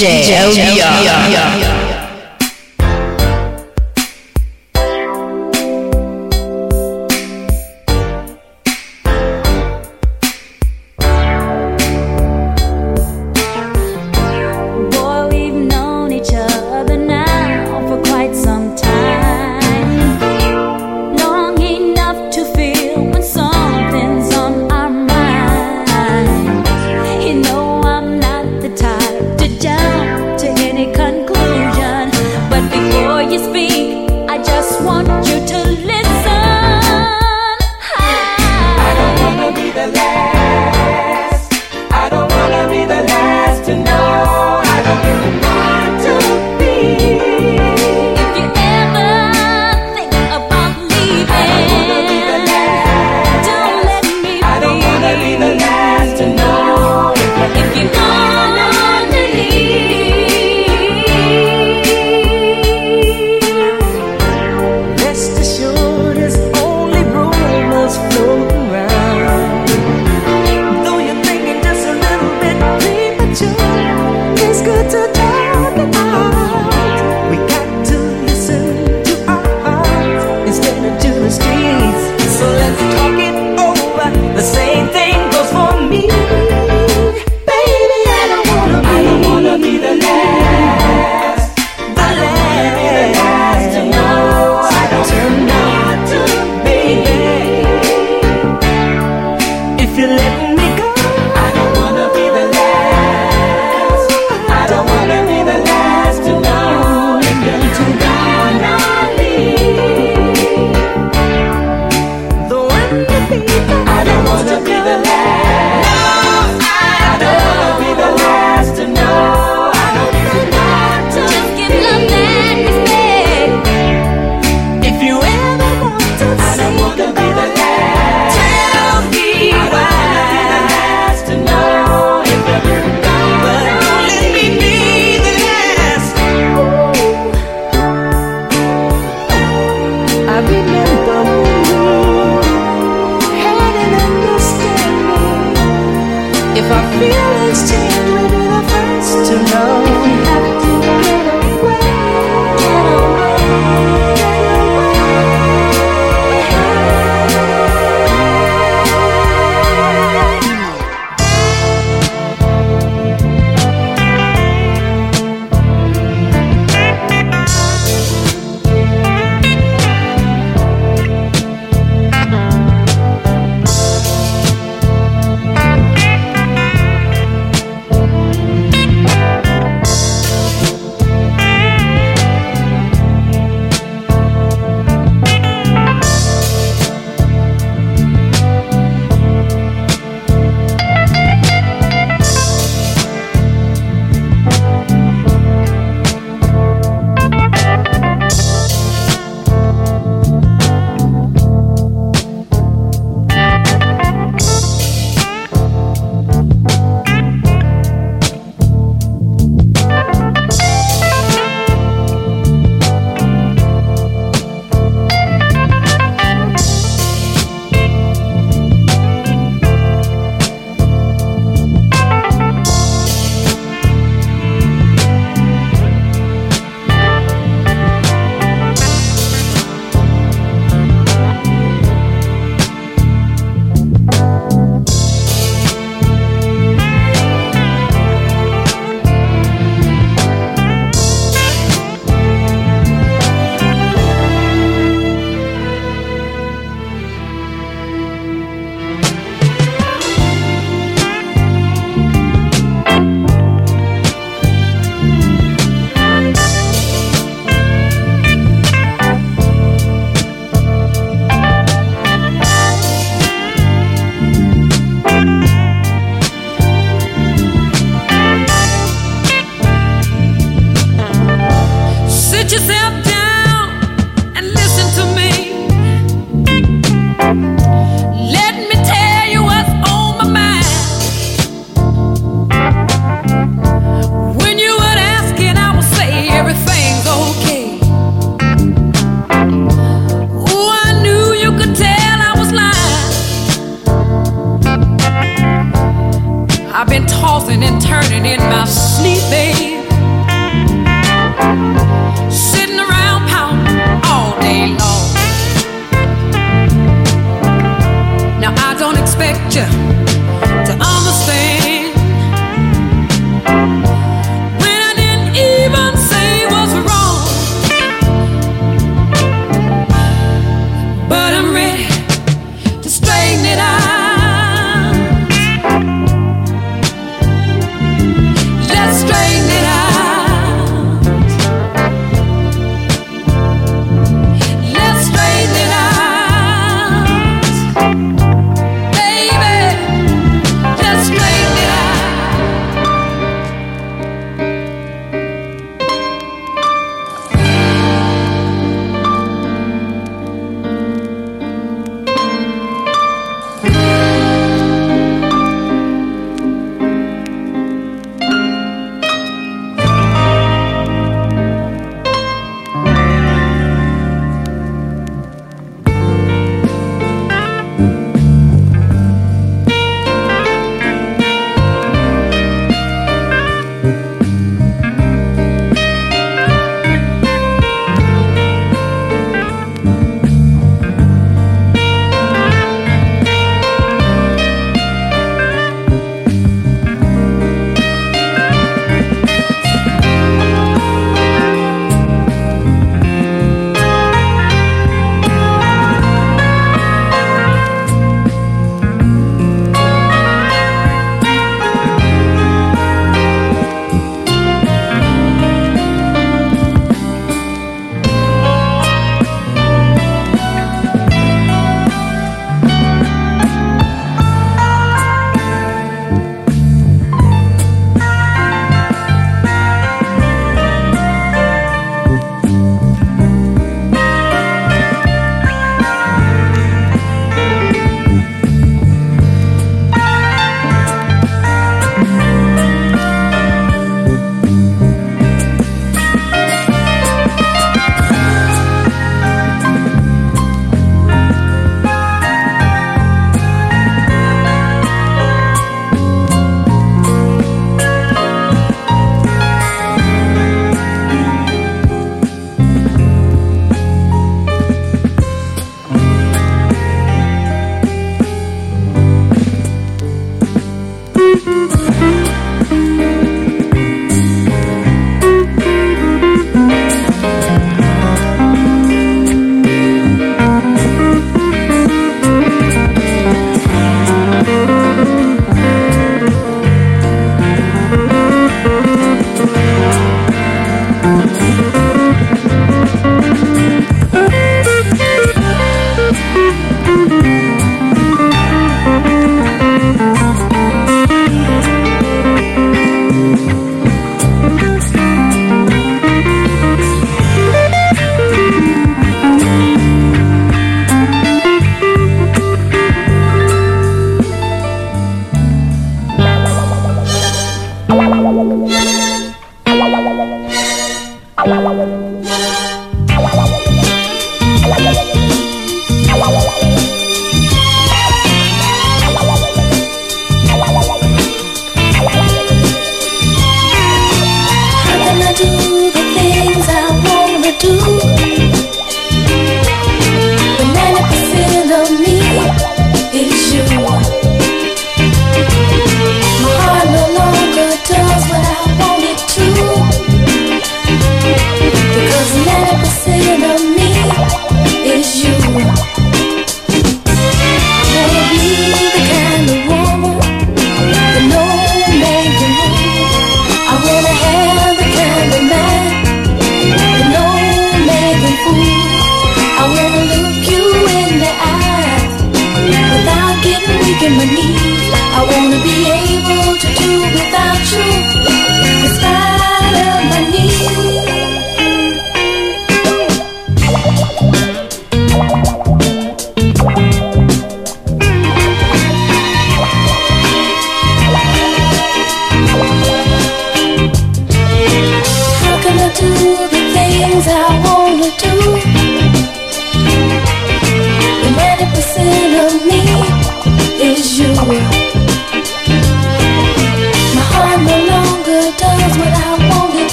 DJ.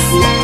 Gracias.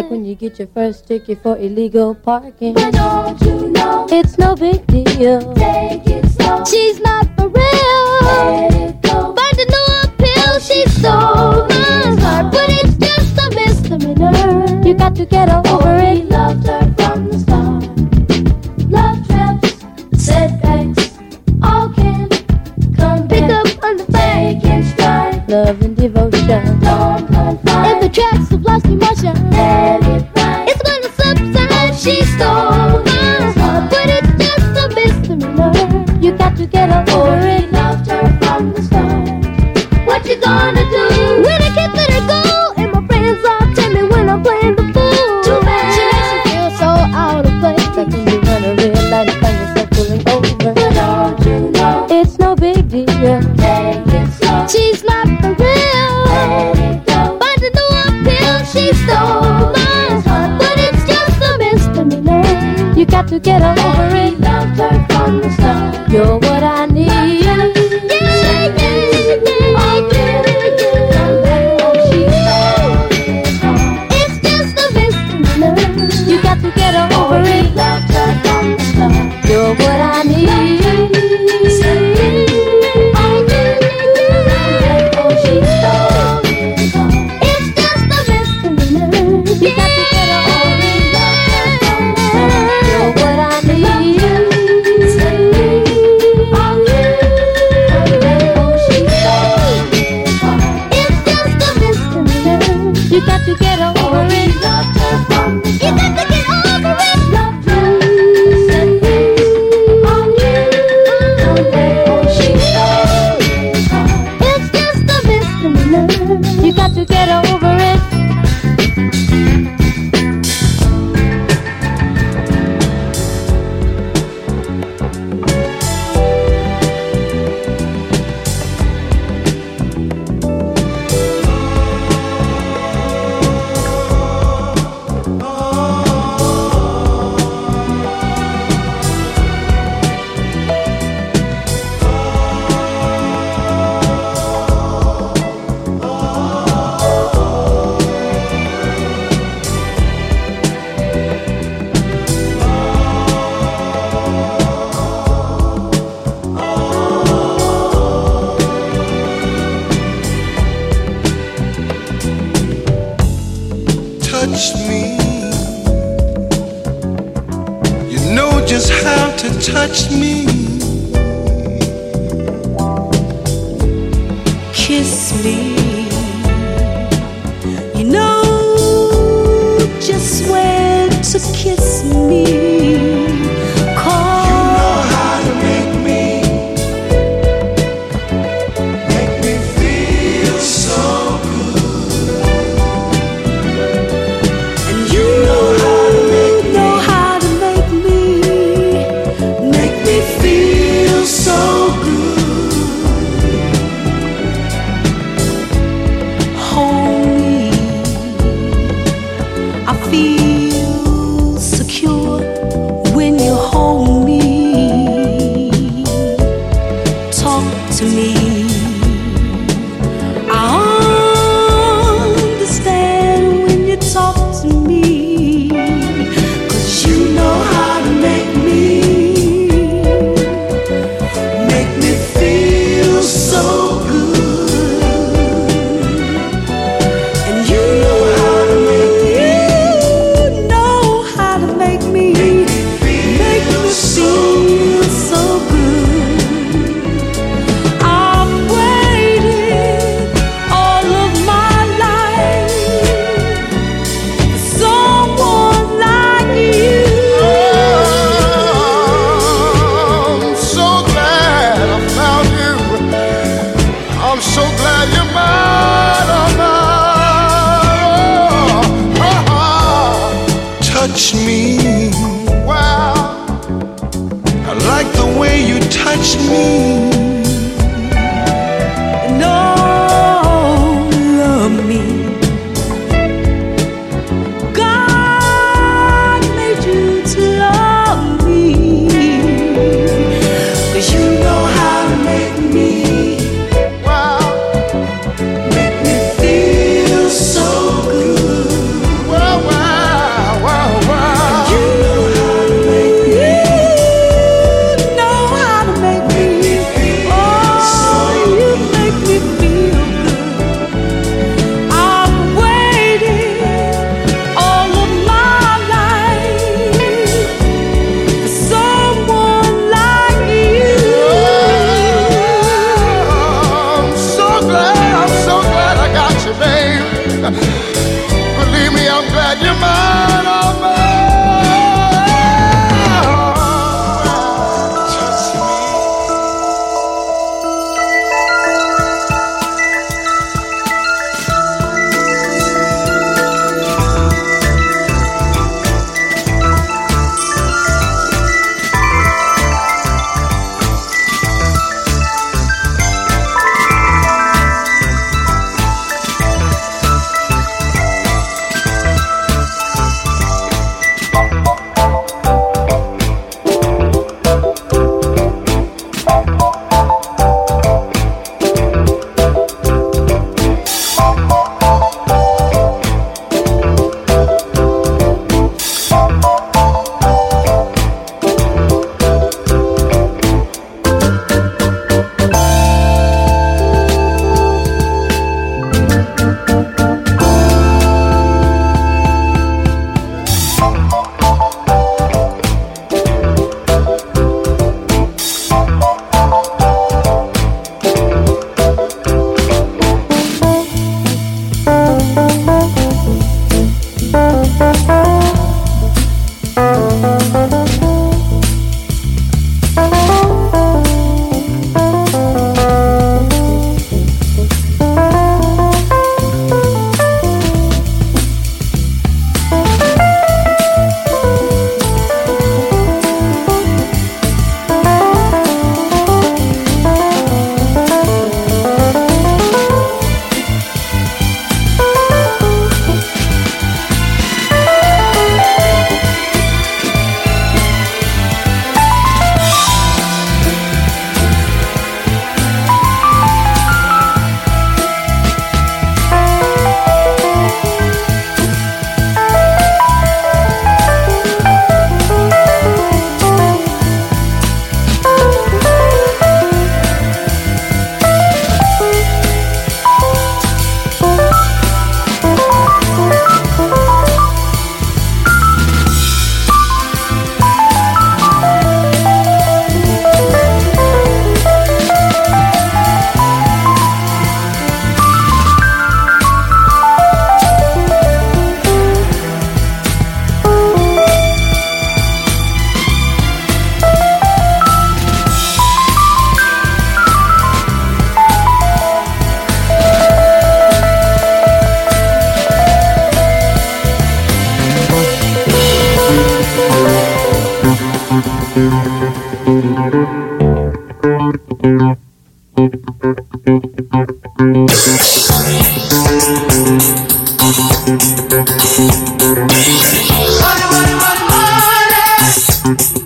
Like when you get your first ticket for illegal parking. But don't you know? It's no big deal. Take it slow. She's not for real. Let it go. Find a new appeal. She's so smart, but it's just a misdemeanor. You got to get over oh, it. He loved her from the start. Love traps, setbacks, all can come Pick back. up on the bike and stride. Love and devotion. Don't confide. In the tracks it's gonna subside, she stole.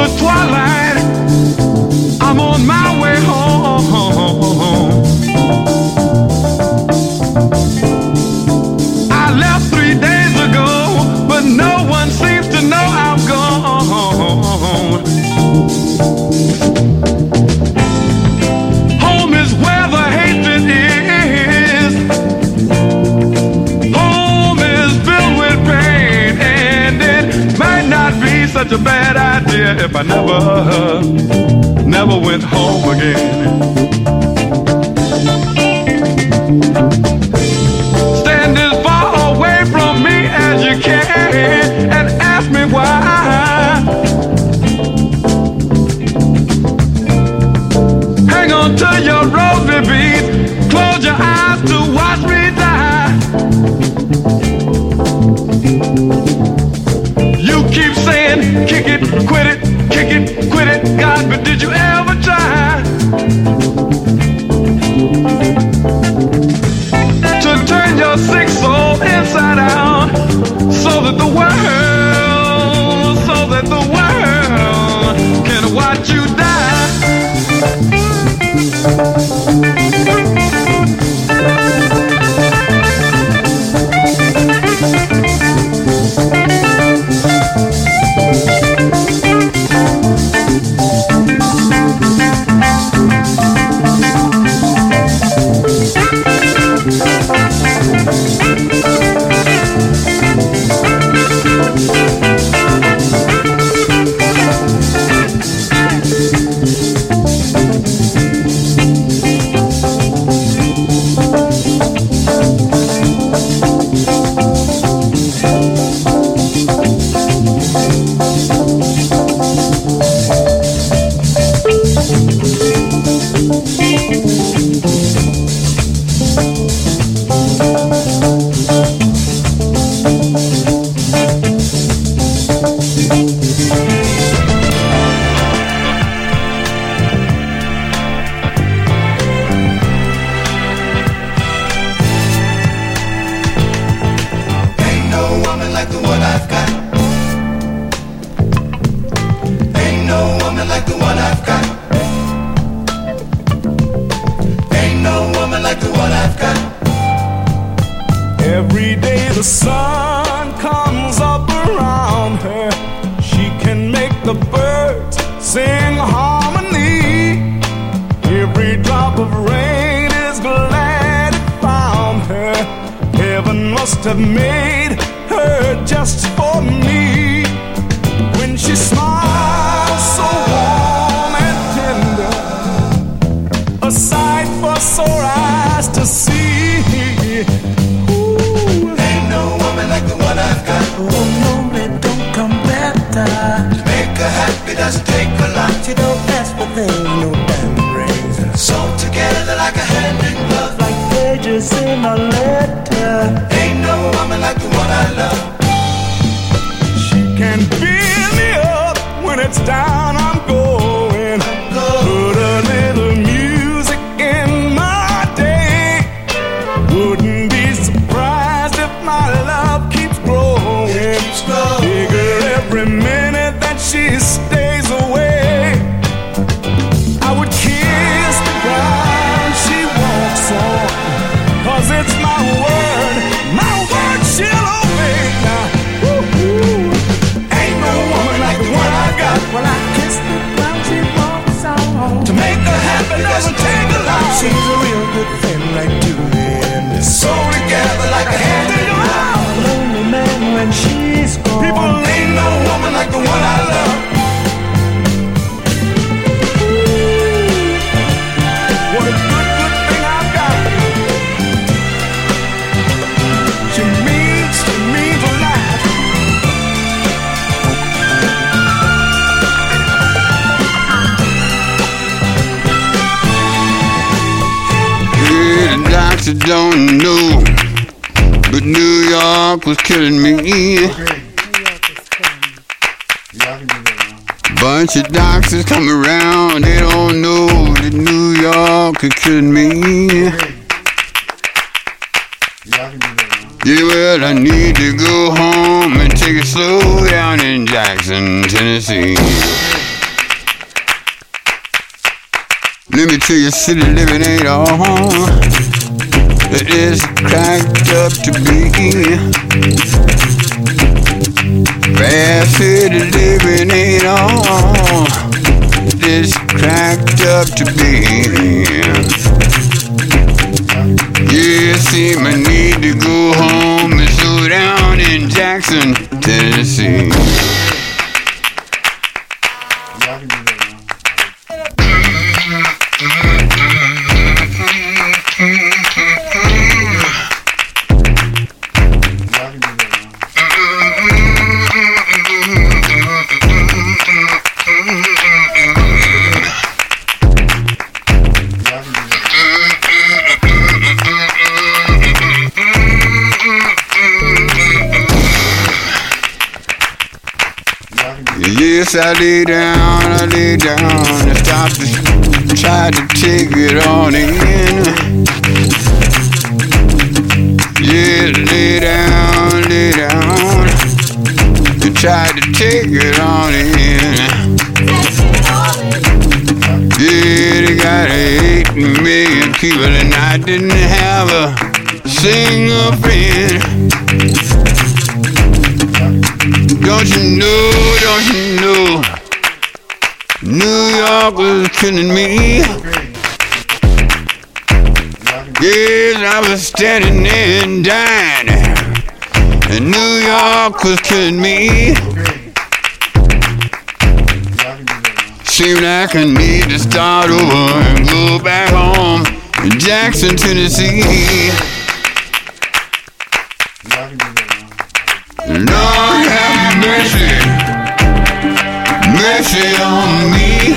the twilight. I'm on my way. if I never, never went home again. it, quit it, kick it, quit bunch of doctors come around, they don't know that New York could kill me. Yeah, well, I need to go home and take it slow down in Jackson, Tennessee. Let me tell you, city living ain't all it is cracked up to be. Fast city living ain't all it is cracked up to be. Yeah, see, I need to go home and slow down in Jackson, Tennessee. Yes, I lay down, I lay down and stop to try to take it on in. Yeah, lay down, lay down and try to take it on in. Yeah, they got eight million people and I didn't have a single friend. Don't you know, don't you know? New York was killing me. Yes, I was standing there and dying. And New York was killing me. Seemed like I need to start over and go back home in Jackson, Tennessee. Mercy on me.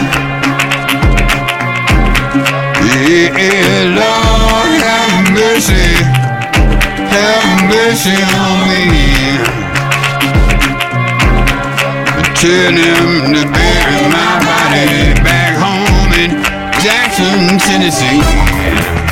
Yeah, Lord have mercy, have mercy on me. Tell him to bury my body back home in Jackson, Tennessee.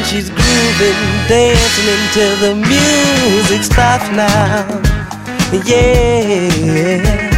and she's grooving, dancing until the music stops now. Yeah.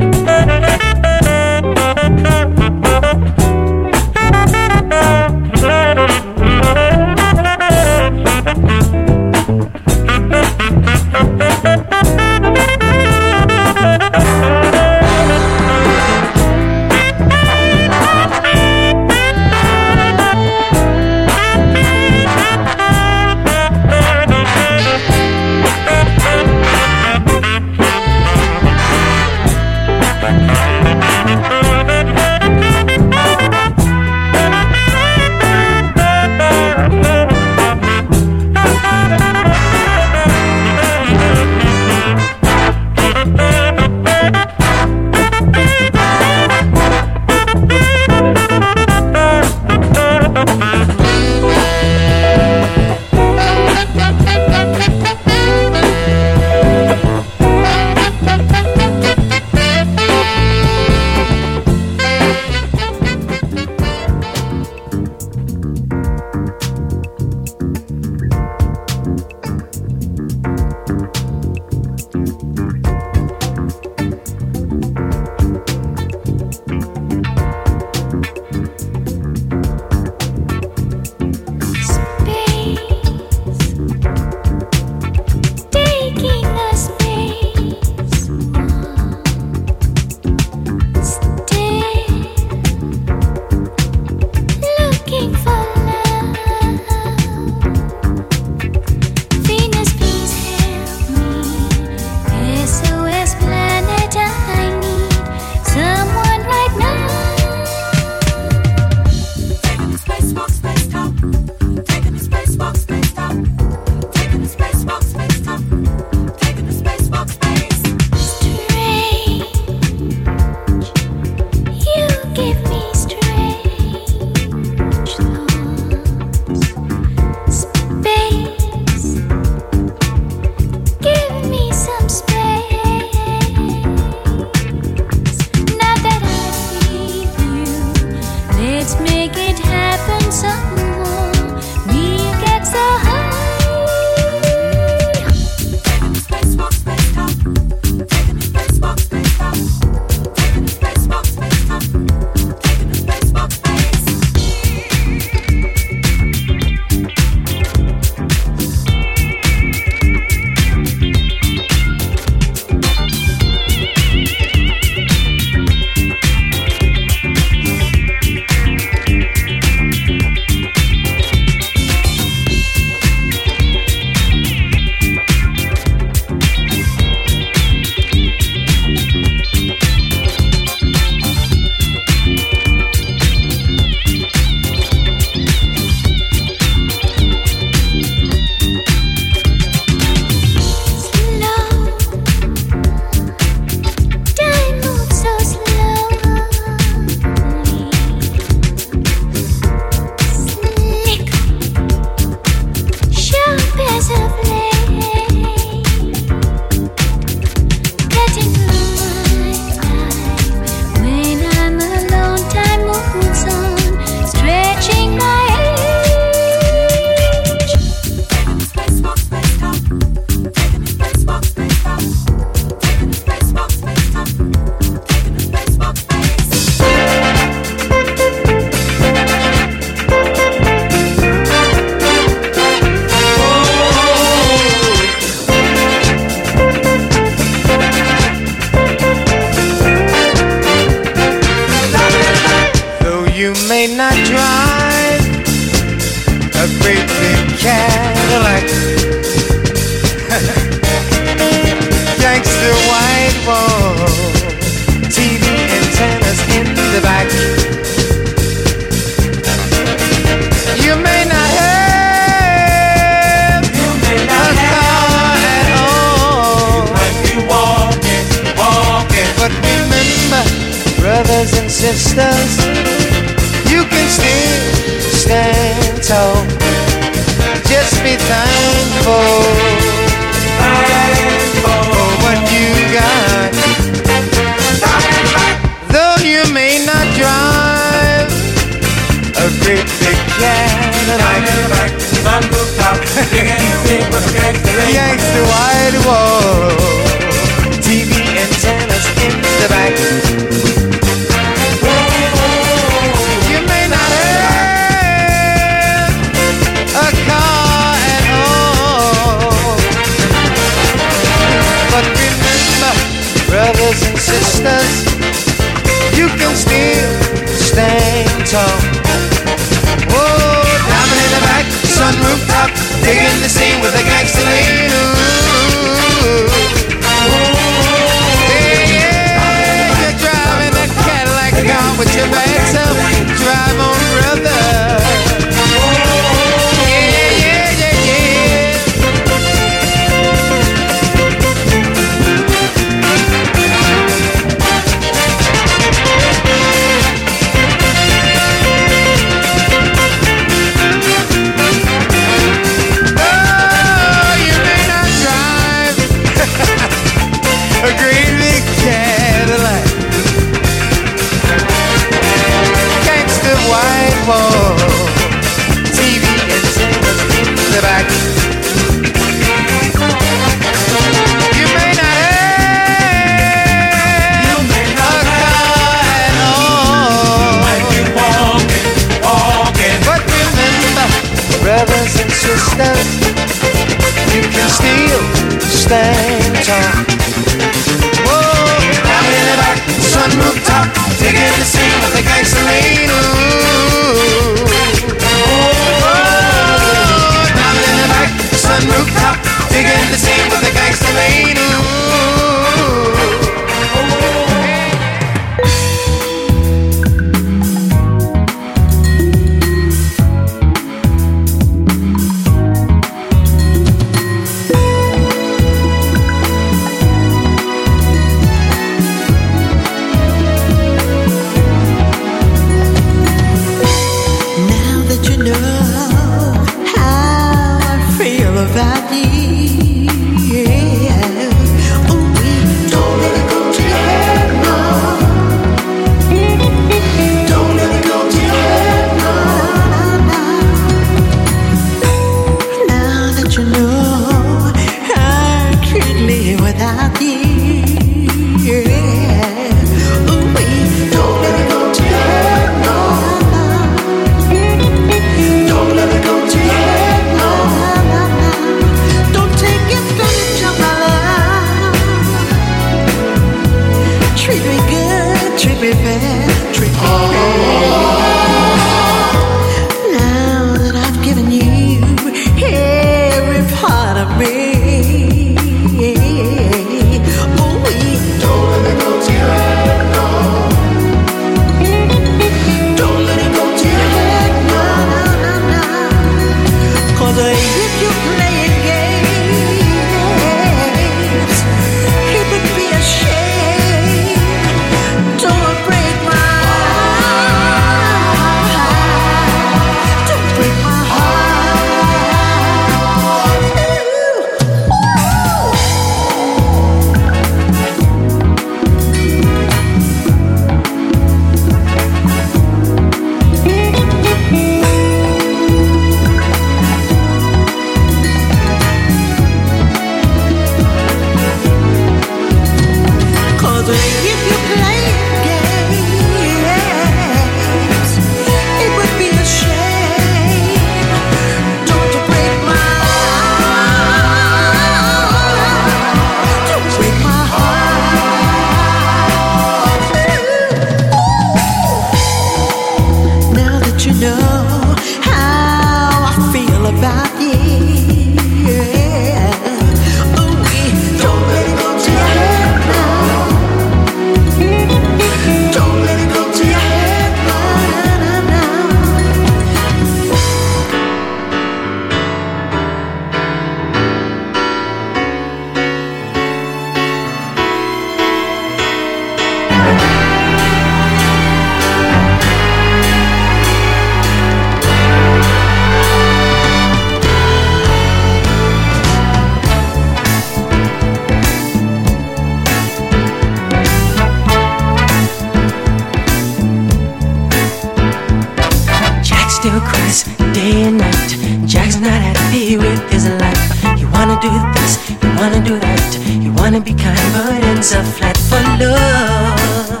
still cries day and night. Jack's not happy with his life. You wanna do this, you wanna do that. You wanna be kind, but ends up flat for love.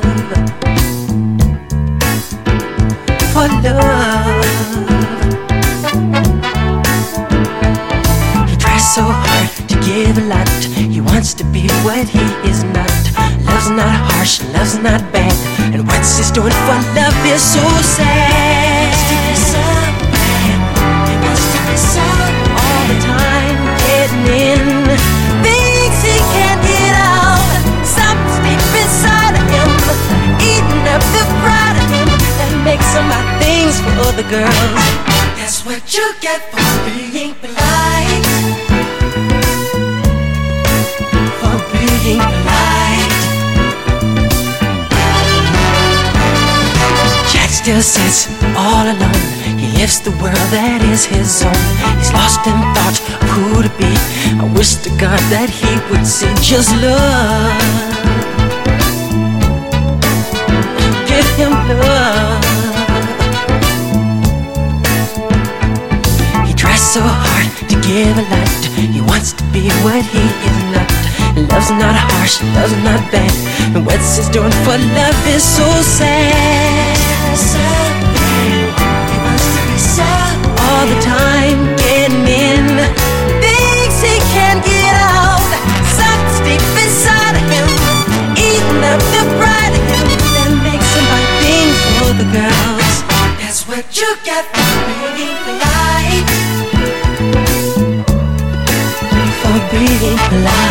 For love. He tries so hard to give a lot. He wants to be what he is not. Love's not harsh, love's not bad. And what's he's doing for love is so sad. Up the that makes him buy things for other girls. That's what you get for being polite. For being polite. Jack still sits all alone. He lives the world that is his own. He's lost in thought of who to be. I wish to God that he would see just love. Give. He tries so hard to give a lot. He wants to be what he is not. Love's not harsh, love's not bad. And what's he's doing for love is so sad. He wants to be sad all the time, getting in things he can't girls. That's what you get for being polite. For being polite.